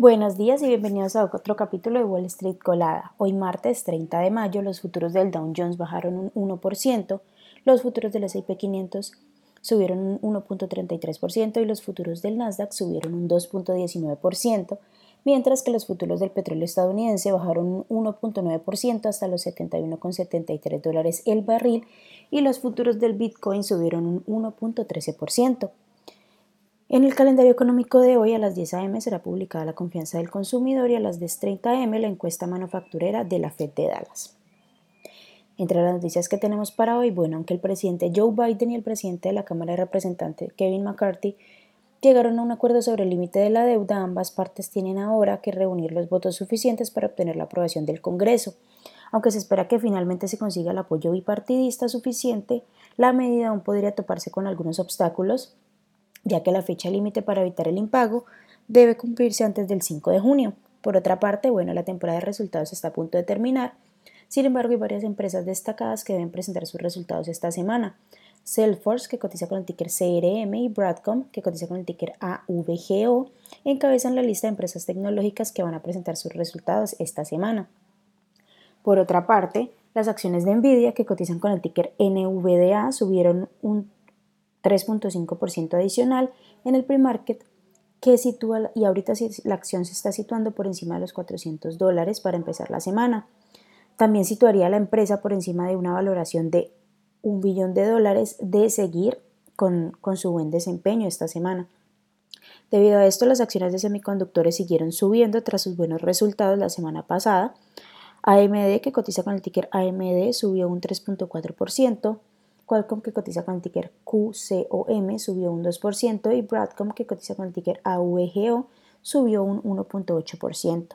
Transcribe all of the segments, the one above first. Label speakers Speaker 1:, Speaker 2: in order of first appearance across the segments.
Speaker 1: Buenos días y bienvenidos a otro capítulo de Wall Street Colada. Hoy martes 30 de mayo los futuros del Dow Jones bajaron un 1%, los futuros del S&P 500 subieron un 1.33% y los futuros del Nasdaq subieron un 2.19%, mientras que los futuros del petróleo estadounidense bajaron un 1.9% hasta los 71,73 dólares el barril y los futuros del Bitcoin subieron un 1.13%. En el calendario económico de hoy a las 10 a.m. será publicada la confianza del consumidor y a las 10.30 a.m. la encuesta manufacturera de la Fed de Dallas. Entre las noticias que tenemos para hoy, bueno, aunque el presidente Joe Biden y el presidente de la Cámara de Representantes Kevin McCarthy llegaron a un acuerdo sobre el límite de la deuda, ambas partes tienen ahora que reunir los votos suficientes para obtener la aprobación del Congreso. Aunque se espera que finalmente se consiga el apoyo bipartidista suficiente, la medida aún podría toparse con algunos obstáculos, ya que la fecha límite para evitar el impago debe cumplirse antes del 5 de junio. Por otra parte, bueno, la temporada de resultados está a punto de terminar. Sin embargo, hay varias empresas destacadas que deben presentar sus resultados esta semana. Salesforce, que cotiza con el ticker CRM, y Broadcom, que cotiza con el ticker AVGO, encabezan la lista de empresas tecnológicas que van a presentar sus resultados esta semana. Por otra parte, las acciones de Nvidia, que cotizan con el ticker NVDA, subieron un 3.5% adicional en el pre-market que sitúa, y ahorita la acción se está situando por encima de los 400 dólares para empezar la semana. También situaría a la empresa por encima de una valoración de un billón de dólares de seguir con, con su buen desempeño esta semana. Debido a esto, las acciones de semiconductores siguieron subiendo tras sus buenos resultados la semana pasada. AMD, que cotiza con el ticker AMD, subió un 3.4%, Qualcomm que cotiza con el ticker QCOM subió un 2% y Broadcom que cotiza con el ticker AVGO subió un 1.8%.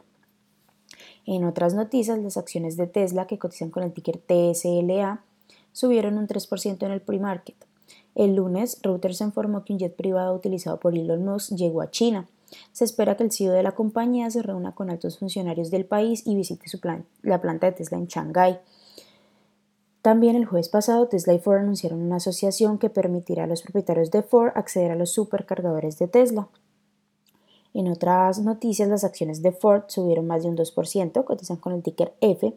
Speaker 1: En otras noticias, las acciones de Tesla que cotizan con el ticker TSLA subieron un 3% en el pre-market. El lunes, Reuters informó que un jet privado utilizado por Elon Musk llegó a China. Se espera que el CEO de la compañía se reúna con altos funcionarios del país y visite la planta de Tesla en Shanghái. También el jueves pasado, Tesla y Ford anunciaron una asociación que permitirá a los propietarios de Ford acceder a los supercargadores de Tesla. En otras noticias, las acciones de Ford subieron más de un 2%, cotizan con el ticker F,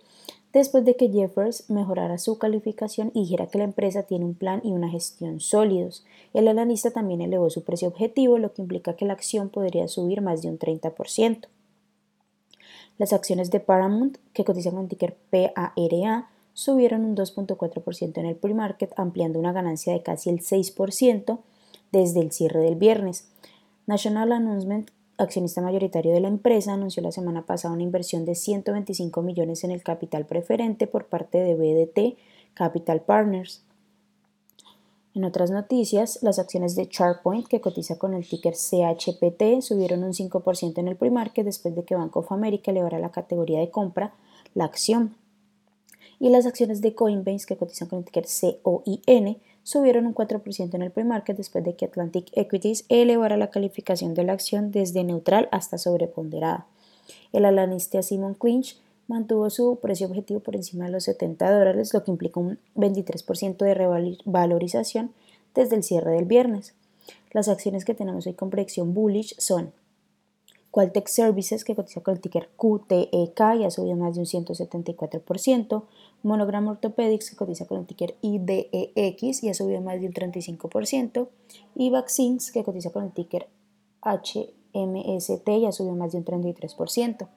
Speaker 1: después de que Jeffers mejorara su calificación y dijera que la empresa tiene un plan y una gestión sólidos. El analista también elevó su precio objetivo, lo que implica que la acción podría subir más de un 30%. Las acciones de Paramount, que cotizan con el ticker PARA, subieron un 2.4% en el pre-market, ampliando una ganancia de casi el 6% desde el cierre del viernes. National Announcement, accionista mayoritario de la empresa, anunció la semana pasada una inversión de 125 millones en el capital preferente por parte de BDT Capital Partners. En otras noticias, las acciones de ChartPoint, que cotiza con el ticker CHPT, subieron un 5% en el pre-market después de que Bank of America elevara la categoría de compra la acción y las acciones de Coinbase, que cotizan con el ticker COIN, subieron un 4% en el pre-market después de que Atlantic Equities elevara la calificación de la acción desde neutral hasta sobreponderada. El analista Simon Clinch mantuvo su precio objetivo por encima de los 70 dólares, lo que implica un 23% de revalorización desde el cierre del viernes. Las acciones que tenemos hoy con proyección bullish son Qualtech Services, que cotiza con el ticker QTEK y ha subido más de un 174%. Monogram Orthopedics, que cotiza con el ticker IDEX y ha subido más de un 35%. Y Vaccines, que cotiza con el ticker HMST y ha subido más de un 33%.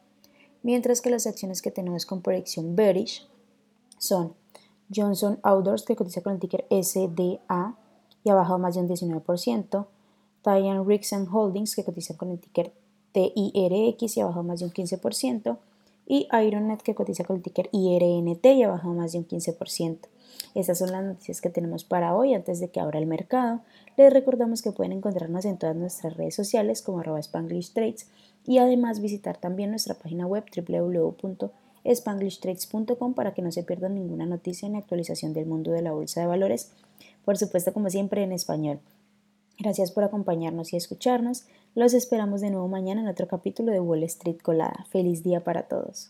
Speaker 1: Mientras que las acciones que tenemos con proyección bearish son Johnson Outdoors, que cotiza con el ticker SDA y ha bajado más de un 19%. Tyan Riggs Holdings, que cotiza con el ticker TIRX y ha bajado más de un 15%, y Ironnet que cotiza con el ticker IRNT y ha bajado más de un 15%. Estas son las noticias que tenemos para hoy antes de que abra el mercado. Les recordamos que pueden encontrarnos en todas nuestras redes sociales como arroba Spanglish Trades y además visitar también nuestra página web www.spanglishtrades.com para que no se pierdan ninguna noticia ni actualización del mundo de la bolsa de valores, por supuesto como siempre en español. Gracias por acompañarnos y escucharnos. Los esperamos de nuevo mañana en otro capítulo de Wall Street Colada. Feliz día para todos.